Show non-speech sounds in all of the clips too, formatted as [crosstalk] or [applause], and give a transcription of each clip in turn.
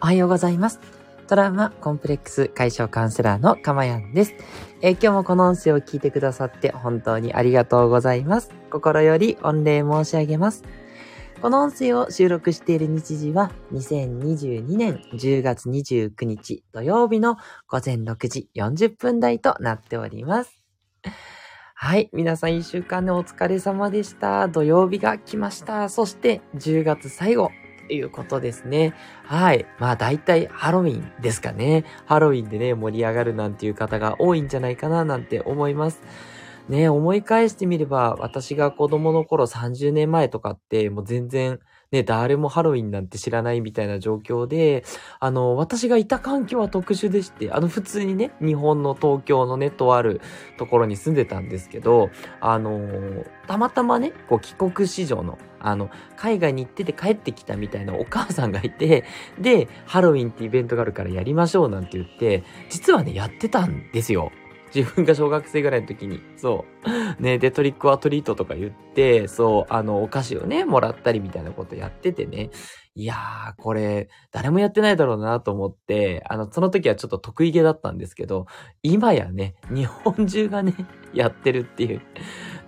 おはようございます。トラウマコンプレックス解消カウンセラーのかまやんです、えー、今日もこの音声を聞いてくださって本当にありがとうございます。心より御礼申し上げます。この音声を収録している日時は2022年10月29日土曜日の午前6時40分台となっております。はい。皆さん一週間でお疲れ様でした。土曜日が来ました。そして10月最後いうことですね。はい。まあ大体ハロウィンですかね。ハロウィンでね、盛り上がるなんていう方が多いんじゃないかななんて思います。ね、思い返してみれば、私が子供の頃30年前とかって、もう全然、ね、誰もハロウィンなんて知らないみたいな状況で、あの、私がいた環境は特殊でして、あの、普通にね、日本の東京のね、とあるところに住んでたんですけど、あの、たまたまね、こう、帰国子女の、あの、海外に行ってて帰ってきたみたいなお母さんがいて、で、ハロウィンってイベントがあるからやりましょうなんて言って、実はね、やってたんですよ。自分が小学生ぐらいの時に、そう。ね、で、トリックはトリートとか言って、そう、あの、お菓子をね、もらったりみたいなことやっててね。いやー、これ、誰もやってないだろうなと思って、あの、その時はちょっと得意げだったんですけど、今やね、日本中がね、やってるっていう。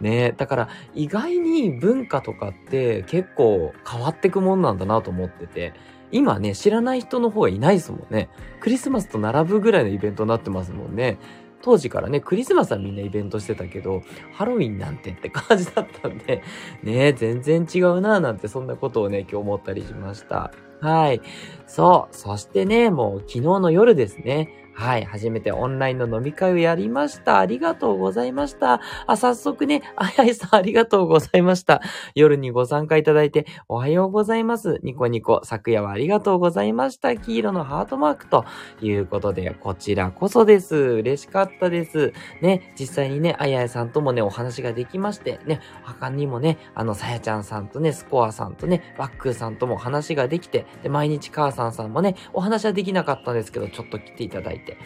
ね、だから意外に文化とかって結構変わってくもんなんだなと思ってて、今ね、知らない人の方がいないですもんね。クリスマスと並ぶぐらいのイベントになってますもんね。当時からね、クリスマスはみんなイベントしてたけど、ハロウィンなんてって感じだったんで、[laughs] ね、全然違うなぁなんてそんなことをね、今日思ったりしました。はい。そう。そしてね、もう昨日の夜ですね。はい。初めてオンラインの飲み会をやりました。ありがとうございました。あ、早速ね、あやいさんありがとうございました。夜にご参加いただいて、おはようございます。ニコニコ、昨夜はありがとうございました。黄色のハートマークということで、こちらこそです。嬉しかったです。ね、実際にね、あややさんともね、お話ができまして、ね、他にもね、あの、さやちゃんさんとね、スコアさんとね、ワックーさんとも話ができて、で、毎日母さんさんもね、お話はできなかったんですけど、ちょっと来ていただいて、て。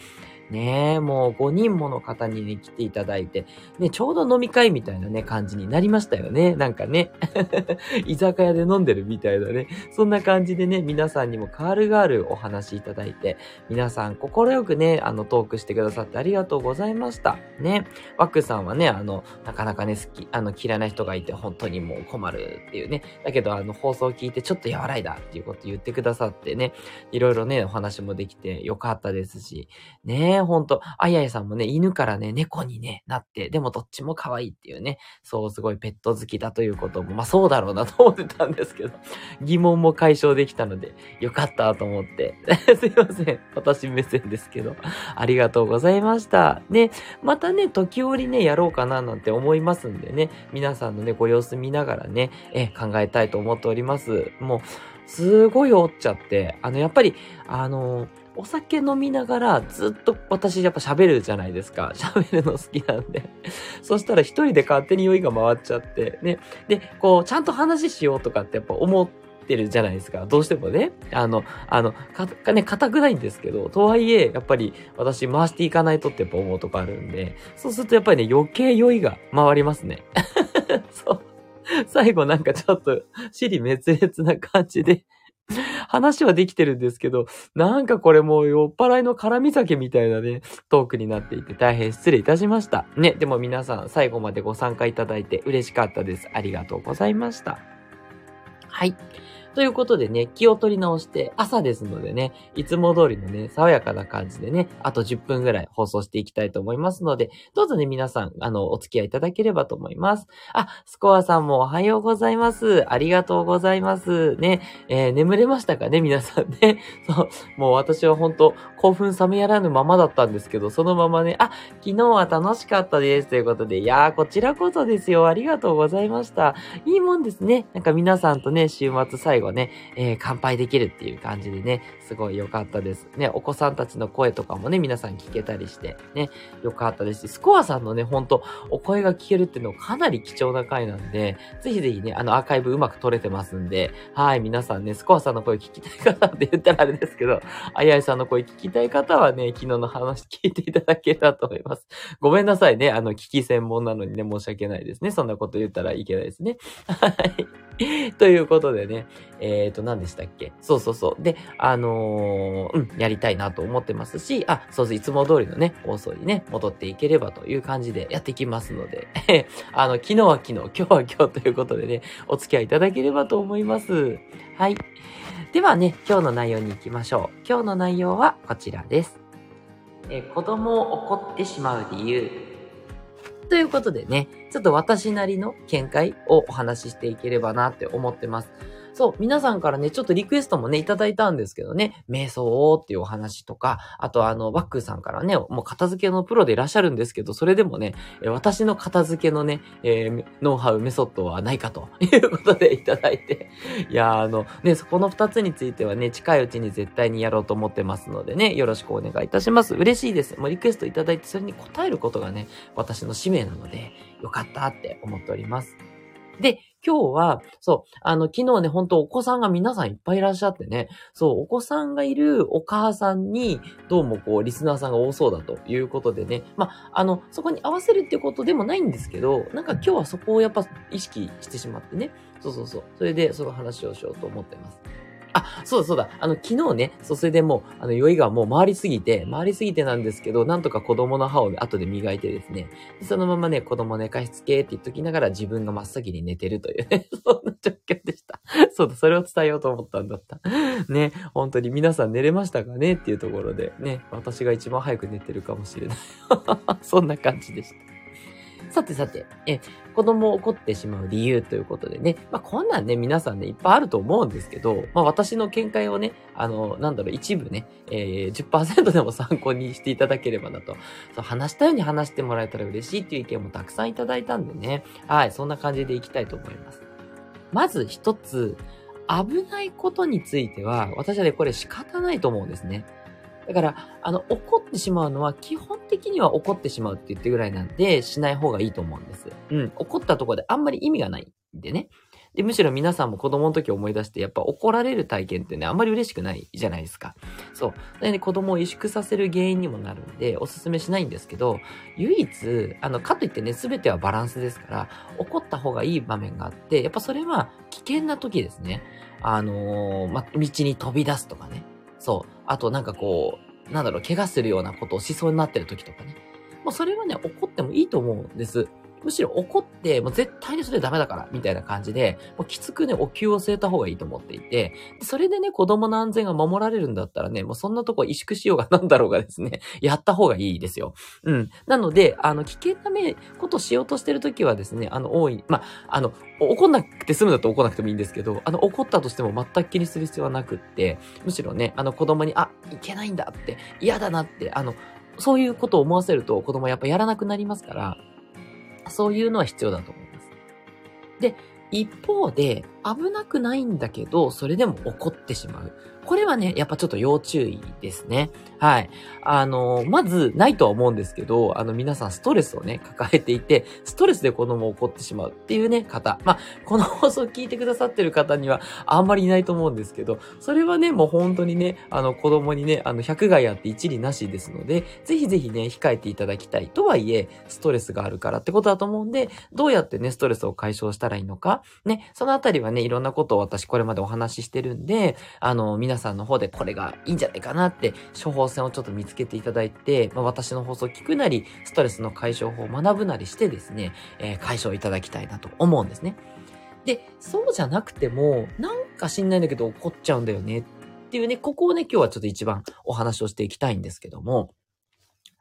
ねえ、もう5人もの方にね、来ていただいて、ね、ちょうど飲み会みたいなね、感じになりましたよね。なんかね、[laughs] 居酒屋で飲んでるみたいなね、そんな感じでね、皆さんにもカールガールお話いただいて、皆さん心よくね、あの、トークしてくださってありがとうございました。ね、ワックさんはね、あの、なかなかね、好き、あの、嫌いな人がいて本当にもう困るっていうね、だけどあの、放送を聞いてちょっと和らいだっていうこと言ってくださってね、いろいろね、お話もできてよかったですし、ね。ね、ほんと、あややさんもね、犬からね、猫にね、なって、でもどっちも可愛いっていうね、そう、すごいペット好きだということも、まあそうだろうなと思ってたんですけど、[laughs] 疑問も解消できたので、よかったと思って、[laughs] すいません。私目線ですけど、ありがとうございました。ね、またね、時折ね、やろうかななんて思いますんでね、皆さんのね、ご様子見ながらね、え、考えたいと思っております。もう、すごいおっちゃって、あの、やっぱり、あのお酒飲みながらずっと私やっぱ喋るじゃないですか。[laughs] 喋るの好きなんで。そしたら一人で勝手に酔いが回っちゃって、ね。で、こう、ちゃんと話しようとかってやっぱ思ってるじゃないですか。どうしてもね。あの、あの、か、ね、硬くないんですけど、とはいえ、やっぱり私回していかないとってやっぱ思うとこあるんで、そうするとやっぱりね、余計酔いが回りますね。[laughs] そう。最後なんかちょっと、尻滅裂な感じで [laughs] 話はできてるんですけど、なんかこれもう酔っ払いの絡み酒みたいなね、トークになっていて大変失礼いたしました。ね、でも皆さん最後までご参加いただいて嬉しかったです。ありがとうございました。はい。ということでね、気を取り直して朝ですのでね、いつも通りのね、爽やかな感じでね、あと10分ぐらい放送していきたいと思いますので、どうぞね、皆さん、あの、お付き合いいただければと思います。あ、スコアさんもおはようございます。ありがとうございます。ね、えー、眠れましたかね、皆さんね。[laughs] そう、もう私は本当興奮冷めやらぬままだったんですけど、そのままね、あ、昨日は楽しかったです。ということで、いやー、こちらこそですよ。ありがとうございました。いいもんですね。なんか皆さんとね、週末最後後ね、えー、乾杯できるっていう感じでね、すごい良かったです。ね、お子さんたちの声とかもね、皆さん聞けたりして、ね、良かったですし、スコアさんのね、ほんと、お声が聞けるっていうのかなり貴重な回なんで、ぜひぜひね、あのアーカイブうまく撮れてますんで、はい、皆さんね、スコアさんの声聞きたい方って言ったらあれですけど、あやいさんの声聞きたい方はね、昨日の話聞いていただけたと思います。ごめんなさいね、あの、聞き専門なのにね、申し訳ないですね。そんなこと言ったらいけないですね。はい。[laughs] ということでね、えっ、ー、と、何でしたっけ？そうそうそう。で、あのー、うん、やりたいなと思ってますし、あ、そうそう、いつも通りのね、放送にね、戻っていければという感じでやってきますので、[laughs] あの、昨日は昨日、今日は今日ということでね、お付き合いいただければと思います。はい。ではね、今日の内容に行きましょう。今日の内容はこちらです。え子供を怒ってしまう理由。ということでね、ちょっと私なりの見解をお話ししていければなって思ってます。そう、皆さんからね、ちょっとリクエストもね、いただいたんですけどね、瞑想っていうお話とか、あとあの、バックさんからね、もう片付けのプロでいらっしゃるんですけど、それでもね、私の片付けのね、えー、ノウハウ、メソッドはないかということでいただいて、いやあの、ね、そこの二つについてはね、近いうちに絶対にやろうと思ってますのでね、よろしくお願いいたします。嬉しいです。もうリクエストいただいて、それに答えることがね、私の使命なので、よかったって思っております。で、今日は、そう、あの、昨日ね、本当お子さんが皆さんいっぱいいらっしゃってね、そう、お子さんがいるお母さんに、どうもこう、リスナーさんが多そうだということでね、まあ、あの、そこに合わせるっていうことでもないんですけど、なんか今日はそこをやっぱ意識してしまってね、そうそうそう、それでその話をしようと思ってます。あ、そうだそうだ。あの、昨日ね、そう、それでもう、あの、酔いがもう回りすぎて、回りすぎてなんですけど、なんとか子供の歯を、ね、後で磨いてですね、そのままね、子供寝かしつけって言っときながら自分が真っ先に寝てるというね、[laughs] そんな状況でした。そうだ、それを伝えようと思ったんだった。ね、本当に皆さん寝れましたかね？っていうところで、ね、私が一番早く寝てるかもしれない。[laughs] そんな感じでした。さてさて、え、子供を怒ってしまう理由ということでね、まあこんなんね、皆さんね、いっぱいあると思うんですけど、まあ私の見解をね、あの、なんだろう、一部ね、えー、10%でも参考にしていただければなと。そう、話したように話してもらえたら嬉しいっていう意見もたくさんいただいたんでね、はい、そんな感じでいきたいと思います。まず一つ、危ないことについては、私はね、これ仕方ないと思うんですね。だから、あの、怒ってしまうのは、基本的には怒ってしまうって言ってぐらいなんで、しない方がいいと思うんです。うん。怒ったところであんまり意味がないんでね。で、むしろ皆さんも子供の時思い出して、やっぱ怒られる体験ってね、あんまり嬉しくないじゃないですか。そう。なので、子供を萎縮させる原因にもなるんで、おすすめしないんですけど、唯一、あの、かといってね、すべてはバランスですから、怒った方がいい場面があって、やっぱそれは危険な時ですね。あのー、ま、道に飛び出すとかね。そう。あとなんかこう、なんだろう、怪我するようなことをしそうになってる時とかね。もうそれはね、怒ってもいいと思うんです。むしろ怒って、もう絶対にそれダメだから、みたいな感じで、もうきつくね、お灸を据えた方がいいと思っていて、それでね、子供の安全が守られるんだったらね、もうそんなとこ萎縮しようがなんだろうがですね、[laughs] やった方がいいですよ。うん。なので、あの、危険なめ、ことしようとしてるときはですね、あの、多い、まあ、あの、怒んなくて済むだと怒んなくてもいいんですけど、あの、怒ったとしても全く気にする必要はなくって、むしろね、あの、子供に、あ、いけないんだって、嫌だなって、あの、そういうことを思わせると子供やっぱやらなくなりますから、そういうのは必要だと思います。で、一方で、危なくないんだけど、それでも怒ってしまう。これはね、やっぱちょっと要注意ですね。はい。あの、まず、ないとは思うんですけど、あの、皆さんストレスをね、抱えていて、ストレスで子供を怒ってしまうっていうね、方。まあ、この放送を聞いてくださってる方には、あんまりいないと思うんですけど、それはね、もう本当にね、あの、子供にね、あの、百害あって一理なしですので、ぜひぜひね、控えていただきたい。とはいえ、ストレスがあるからってことだと思うんで、どうやってね、ストレスを解消したらいいのか、ね、そのあたりはね、いろんなことを私これまでお話ししてるんで、あの、皆さんの方でこれがいいんじゃないかなって、処方箋をちょっと見つけていただいて、まあ、私の放送を聞くなり、ストレスの解消法を学ぶなりしてですね、えー、解消いただきたいなと思うんですね。で、そうじゃなくても、なんか知んないんだけど怒っちゃうんだよねっていうね、ここをね、今日はちょっと一番お話をしていきたいんですけども、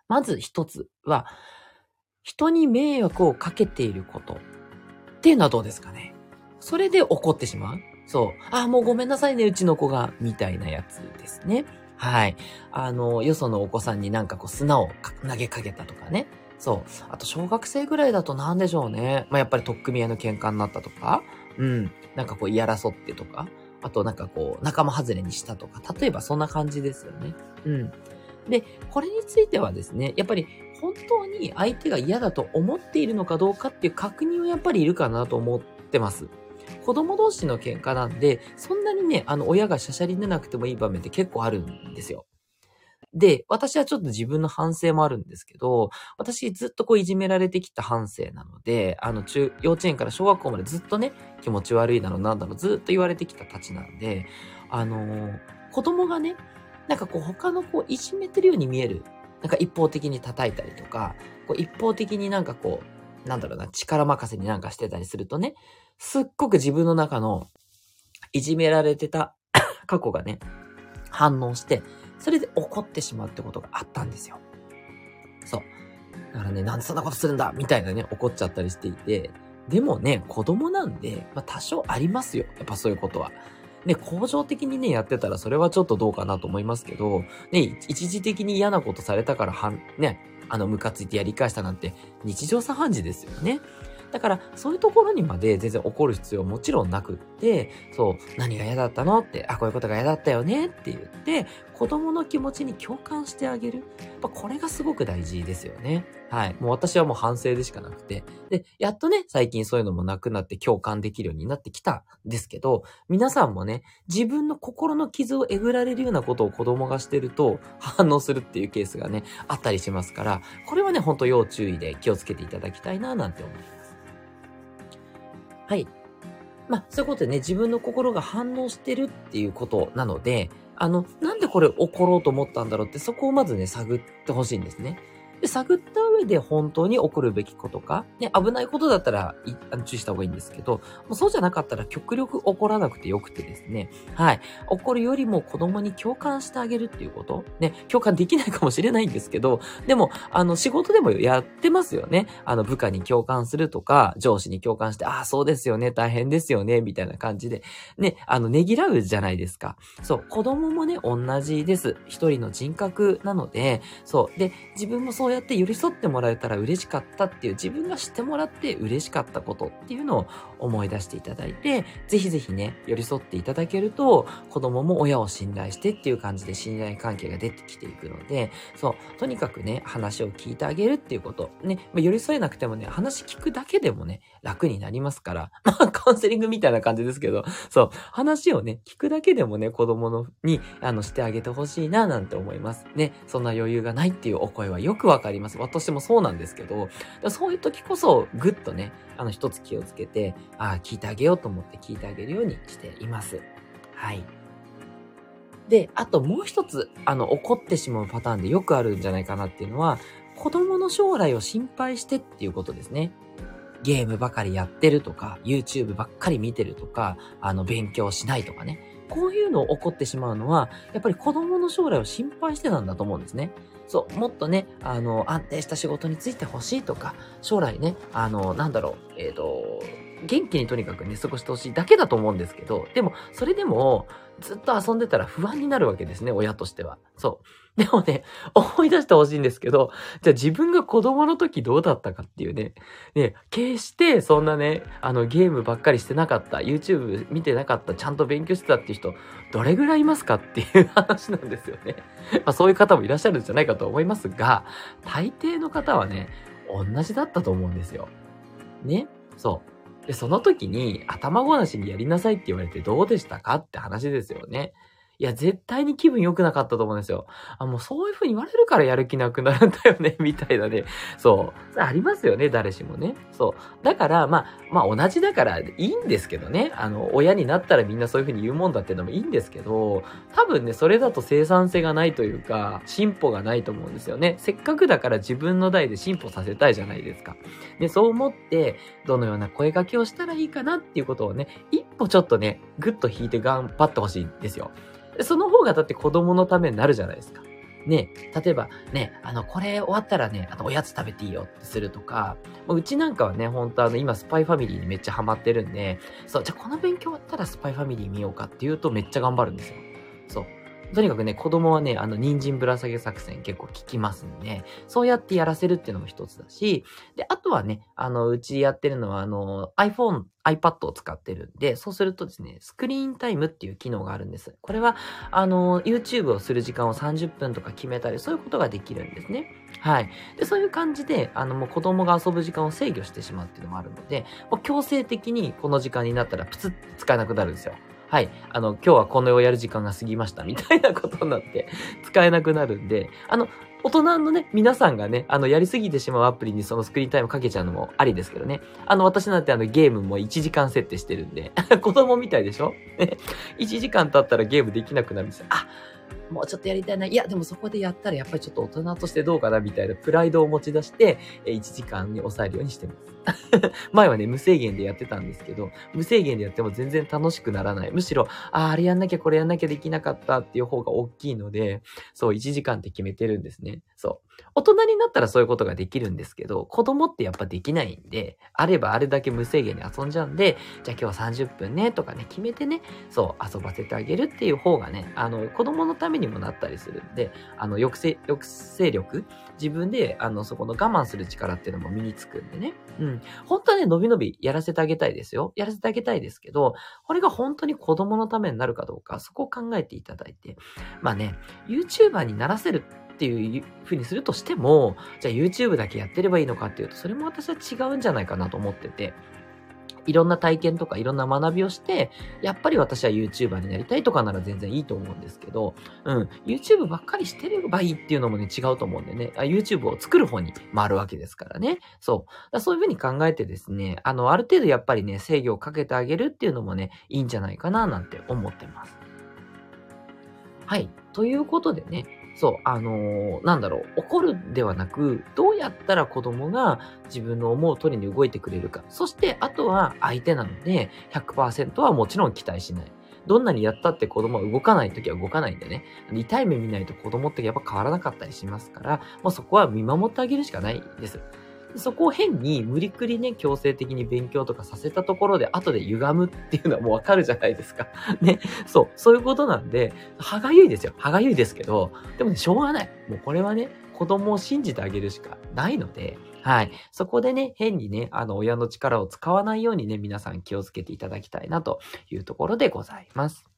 まず一つは、人に迷惑をかけていることっていうのはどうですかねそれで怒ってしまうそう。あ、もうごめんなさいね、うちの子が、みたいなやつですね。はい。あの、よそのお子さんになんかこう砂を投げかけたとかね。そう。あと、小学生ぐらいだと何でしょうね。まあ、やっぱり取っ組み合いの喧嘩になったとか。うん。なんかこう、言い争ってとか。あと、なんかこう、仲間外れにしたとか。例えばそんな感じですよね。うん。で、これについてはですね、やっぱり本当に相手が嫌だと思っているのかどうかっていう確認はやっぱりいるかなと思ってます。子供同士の喧嘩なんで、そんなにね、あの、親がしゃしゃり出なくてもいい場面って結構あるんですよ。で、私はちょっと自分の反省もあるんですけど、私ずっとこういじめられてきた反省なので、あの中、幼稚園から小学校までずっとね、気持ち悪いだろうなんだろう、ずっと言われてきたたちなんで、あのー、子供がね、なんかこう他の子をいじめてるように見える。なんか一方的に叩いたりとか、こう一方的になんかこう、なんだろうな、力任せになんかしてたりするとね、すっごく自分の中のいじめられてた [coughs] 過去がね、反応して、それで怒ってしまうってことがあったんですよ。そう。だからね、なんでそんなことするんだ？みたいなね、怒っちゃったりしていて、でもね、子供なんで、まあ多少ありますよ。やっぱそういうことは。ね、恒常的にね、やってたらそれはちょっとどうかなと思いますけど、ね、一時的に嫌なことされたからはん、ね、あの、ムカついてやり返したなんて日常茶飯事ですよね。だから、そういうところにまで全然怒る必要はもちろんなくって、そう、何が嫌だったのって、あ、こういうことが嫌だったよねって言って、子供の気持ちに共感してあげる。やっぱこれがすごく大事ですよね。はい。もう私はもう反省でしかなくて。で、やっとね、最近そういうのもなくなって共感できるようになってきたんですけど、皆さんもね、自分の心の傷をえぐられるようなことを子供がしてると反応するっていうケースがね、あったりしますから、これはね、ほんと要注意で気をつけていただきたいななんて思います。はい。まあ、そういうことでね、自分の心が反応してるっていうことなので、あの、なんでこれ怒ろうと思ったんだろうって、そこをまずね、探ってほしいんですね。で、探った上で本当に起こるべきことか、ね、危ないことだったら注意した方がいいんですけど、もうそうじゃなかったら極力怒らなくてよくてですね、はい。怒るよりも子供に共感してあげるっていうこと、ね、共感できないかもしれないんですけど、でも、あの、仕事でもやってますよね。あの、部下に共感するとか、上司に共感して、ああ、そうですよね、大変ですよね、みたいな感じで、ね、あの、ねぎらうじゃないですか。そう、子供もね、同じです。一人の人格なので、そう。で、自分もそうやって寄り添ってもらえたら嬉しかったっていう自分が知ってもらって嬉しかったことっていうのを思い出していただいて、ぜひぜひね、寄り添っていただけると、子供も親を信頼してっていう感じで信頼関係が出てきていくので、そう、とにかくね、話を聞いてあげるっていうこと。ね、まあ、寄り添えなくてもね、話聞くだけでもね、楽になりますから、[laughs] まあ、カウンセリングみたいな感じですけど、そう、話をね、聞くだけでもね、子供のに、あの、してあげてほしいな、なんて思います。ね、そんな余裕がないっていうお声はよくわかります。私もそうなんですけど、そういう時こそ、ぐっとね、あの、一つ気をつけて、ああ、聞いてあげようと思って聞いてあげるようにしています。はい。で、あともう一つ、あの、怒ってしまうパターンでよくあるんじゃないかなっていうのは、子供の将来を心配してっていうことですね。ゲームばかりやってるとか、YouTube ばっかり見てるとか、あの、勉強しないとかね。こういうの起こってしまうのは、やっぱり子供の将来を心配してたんだと思うんですね。そう、もっとね、あの、安定した仕事についてほしいとか、将来ね、あの、なんだろう、えっ、ー、と、元気にとにかくね、過ごしてほしいだけだと思うんですけど、でも、それでも、ずっと遊んでたら不安になるわけですね、親としては。そう。[laughs] でもね、思い出してほしいんですけど、じゃあ自分が子供の時どうだったかっていうね、ね、決してそんなね、あのゲームばっかりしてなかった、YouTube 見てなかった、ちゃんと勉強してたっていう人、どれぐらいいますかっていう話なんですよね。[laughs] まあそういう方もいらっしゃるんじゃないかと思いますが、大抵の方はね、同じだったと思うんですよ。ねそう。で、その時に頭ごなしにやりなさいって言われてどうでしたかって話ですよね。いや、絶対に気分良くなかったと思うんですよ。あ、もうそういう風に言われるからやる気なくなるんだよね、[laughs] みたいなね。そう。ありますよね、誰しもね。そう。だから、まあ、まあ同じだからいいんですけどね。あの、親になったらみんなそういう風に言うもんだっていうのもいいんですけど、多分ね、それだと生産性がないというか、進歩がないと思うんですよね。せっかくだから自分の代で進歩させたいじゃないですか。で、そう思って、どのような声掛けをしたらいいかなっていうことをね、一歩ちょっとね、ぐっと引いて頑張ってほしいんですよ。その方がだって子供のためになるじゃないですか。ね、例えばね、あの、これ終わったらね、あの、おやつ食べていいよってするとか、うちなんかはね、本当あの、今、スパイファミリーにめっちゃハマってるんで、そう、じゃあこの勉強終わったらスパイファミリー見ようかっていうとめっちゃ頑張るんですよ。そう。とにかくね、子供はね、あの、人参ぶら下げ作戦結構効きますんで、そうやってやらせるっていうのも一つだし、で、あとはね、あの、うちやってるのは、あの、iPhone、iPad を使ってるんで、そうするとですね、スクリーンタイムっていう機能があるんです。これは、あの、YouTube をする時間を30分とか決めたり、そういうことができるんですね。はい。で、そういう感じで、あの、もう子供が遊ぶ時間を制御してしまうっていうのもあるので、もう強制的にこの時間になったらプツッて使えなくなるんですよ。はい、あの、今日はこのをやる時間が過ぎました、みたいなことになって、[laughs] 使えなくなるんで、あの、大人のね、皆さんがね、あの、やりすぎてしまうアプリにそのスクリーンタイムかけちゃうのもありですけどね。あの、私なんてあの、ゲームも1時間設定してるんで、[laughs] 子供みたいでしょ [laughs] ?1 時間経ったらゲームできなくなるんですよ。あ、もうちょっとやりたいな。いや、でもそこでやったらやっぱりちょっと大人としてどうかなみたいなプライドを持ち出して、1時間に抑えるようにしてます。[laughs] 前はね、無制限でやってたんですけど、無制限でやっても全然楽しくならない。むしろ、ああ、あれやんなきゃこれやんなきゃできなかったっていう方が大きいので、そう、1時間って決めてるんですね。そう。大人になったらそういうことができるんですけど、子供ってやっぱできないんで、あればあれだけ無制限で遊んじゃうんで、じゃあ今日は30分ね、とかね、決めてね、そう、遊ばせてあげるっていう方がね、あの、子供のためににもなったりするんで、あの、抑制、抑制力自分で、あの、そこの我慢する力っていうのも身につくんでね。うん。本当はね、伸び伸びやらせてあげたいですよ。やらせてあげたいですけど、これが本当に子供のためになるかどうか、そこを考えていただいて。まあね、YouTuber にならせるっていう風にするとしても、じゃあ YouTube だけやってればいいのかっていうと、それも私は違うんじゃないかなと思ってて、いろんな体験とかいろんな学びをして、やっぱり私は YouTuber になりたいとかなら全然いいと思うんですけど、うん、YouTube ばっかりしてればいいっていうのもね、違うと思うんでね、YouTube を作る方に回るわけですからね。そう。だそういう風に考えてですね、あの、ある程度やっぱりね、制御をかけてあげるっていうのもね、いいんじゃないかななんて思ってます。はい。ということでね、そう、あのー、なんだろう、怒るではなく、どうやったら子供が自分の思う通りに動いてくれるか。そして、あとは相手なので、100%はもちろん期待しない。どんなにやったって子供は動かないときは動かないんでね。痛い目見ないと子供ってやっぱ変わらなかったりしますから、まあ、そこは見守ってあげるしかないです。そこを変に無理くりね、強制的に勉強とかさせたところで、後で歪むっていうのはもうわかるじゃないですか。[laughs] ね。そう。そういうことなんで、歯がゆいですよ。歯がゆいですけど、でもね、しょうがない。もうこれはね、子供を信じてあげるしかないので、はい。そこでね、変にね、あの、親の力を使わないようにね、皆さん気をつけていただきたいなというところでございます。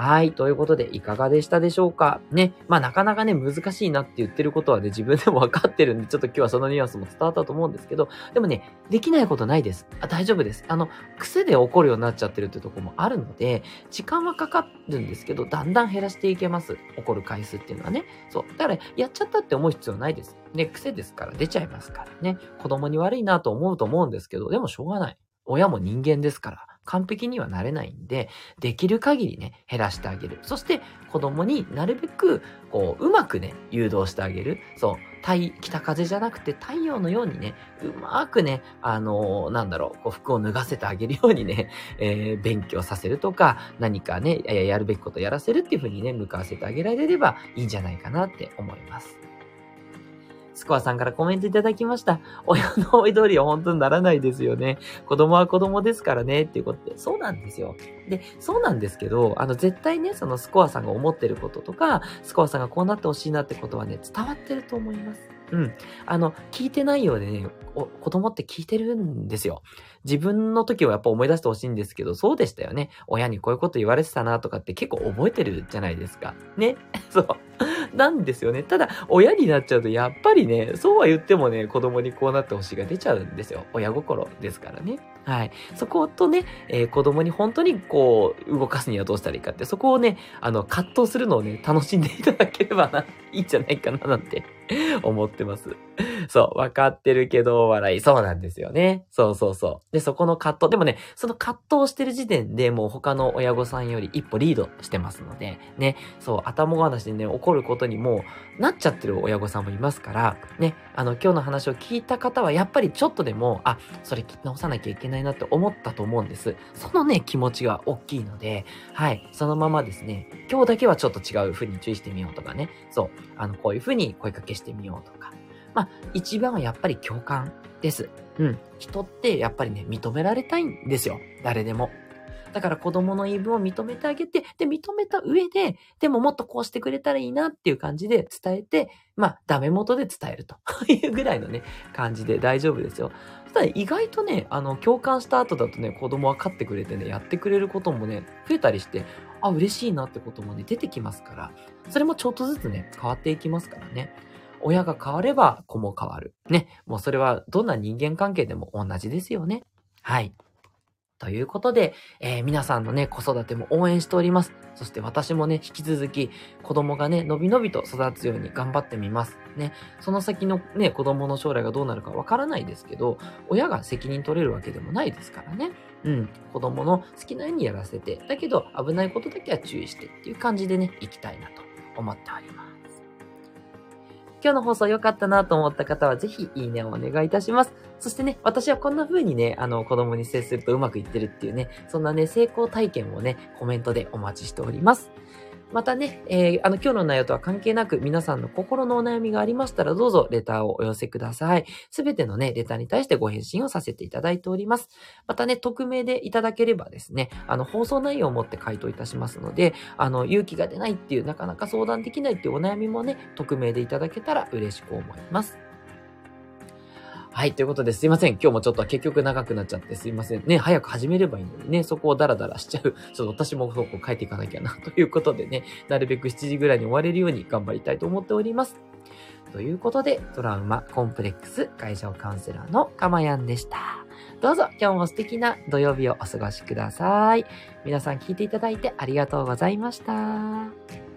はい。ということで、いかがでしたでしょうか？ね。まあ、なかなかね、難しいなって言ってることはね、自分でも分かってるんで、ちょっと今日はそのニュアンスも伝わったと思うんですけど、でもね、できないことないです。あ大丈夫です。あの、癖で起こるようになっちゃってるってとこもあるので、時間はかかるんですけど、だんだん減らしていけます。起こる回数っていうのはね。そう。だから、やっちゃったって思う必要ないです。ね、癖ですから出ちゃいますからね。子供に悪いなと思うと思うんですけど、でもしょうがない。親も人間ですから。完璧にはなれないんで、できる限りね、減らしてあげる。そして子供になるべく、こう、うまくね、誘導してあげる。そう。太、北風じゃなくて太陽のようにね、うまくね、あのー、なんだろう、こう服を脱がせてあげるようにね、[laughs] えー、勉強させるとか、何かね、やるべきことやらせるっていう風にね、向かわせてあげられればいいんじゃないかなって思います。スコアさんからコメントいただきました。親の思い通りは本当にならないですよね。子供は子供ですからね、っていうことで。そうなんですよ。で、そうなんですけど、あの、絶対ね、そのスコアさんが思ってることとか、スコアさんがこうなってほしいなってことはね、伝わってると思います。うん。あの、聞いてないようでね、お子供って聞いてるんですよ。自分の時はやっぱ思い出してほしいんですけど、そうでしたよね。親にこういうこと言われてたなとかって結構覚えてるじゃないですか。ね。[laughs] そう。なんですよね。ただ、親になっちゃうと、やっぱりね、そうは言ってもね、子供にこうなってほしいが出ちゃうんですよ。親心ですからね。はい。そことね、えー、子供に本当にこう、動かすにはどうしたらいいかって、そこをね、あの、葛藤するのをね、楽しんでいただければな、いいんじゃないかな、なんて思ってます。そう、わかってるけど、笑い。そうなんですよね。そうそうそう。で、そこの葛藤。でもね、その葛藤してる時点でもう他の親御さんより一歩リードしてますので、ね、そう、頭ご話でね、怒ることにもなっちゃってる親御さんもいますから、ね、あの、今日の話を聞いた方は、やっぱりちょっとでも、あ、それ直さなきゃいけないなって思ったと思うんです。そのね、気持ちが大きいので、はい、そのままですね、今日だけはちょっと違う風に注意してみようとかね、そう、あの、こういう風に声かけしてみようとか、まあ、一番はやっぱり共感です。うん。人ってやっぱりね、認められたいんですよ。誰でも。だから子供の言い分を認めてあげて、で、認めた上で、でももっとこうしてくれたらいいなっていう感じで伝えて、まあ、ダメ元で伝えると [laughs] いうぐらいのね、感じで大丈夫ですよ。ただ意外とね、あの、共感した後だとね、子供は勝ってくれてね、やってくれることもね、増えたりして、あ、嬉しいなってこともね、出てきますから、それもちょっとずつね、変わっていきますからね。親が変われば子も変わる。ね。もうそれはどんな人間関係でも同じですよね。はい。ということで、えー、皆さんのね、子育ても応援しております。そして私もね、引き続き子供がね、のびのびと育つように頑張ってみます。ね、その先のね、子供の将来がどうなるかわからないですけど、親が責任取れるわけでもないですからね。うん、子供の好きなようにやらせて、だけど危ないことだけは注意してっていう感じでね、行きたいなと思っております。今日の放送良かったなと思った方は、ぜひいいねをお願いいたします。そしてね、私はこんな風にね、あの、子供に接するとうまくいってるっていうね、そんなね、成功体験をね、コメントでお待ちしております。またね、えー、あの、今日の内容とは関係なく、皆さんの心のお悩みがありましたら、どうぞレターをお寄せください。すべてのね、レターに対してご返信をさせていただいております。またね、匿名でいただければですね、あの、放送内容をもって回答いたしますので、あの、勇気が出ないっていう、なかなか相談できないっていうお悩みもね、匿名でいただけたら嬉しく思います。はい、ということですいません。今日もちょっと結局長くなっちゃってすいません。ね、早く始めればいいのにね、そこをダラダラしちゃう。ちょっと私もそこを変えていかなきゃな、[laughs] ということでね、なるべく7時ぐらいに終われるように頑張りたいと思っております。ということで、トラウマコンプレックス解消カウンセラーのかまやんでした。どうぞ今日も素敵な土曜日をお過ごしください。皆さん聞いていただいてありがとうございました。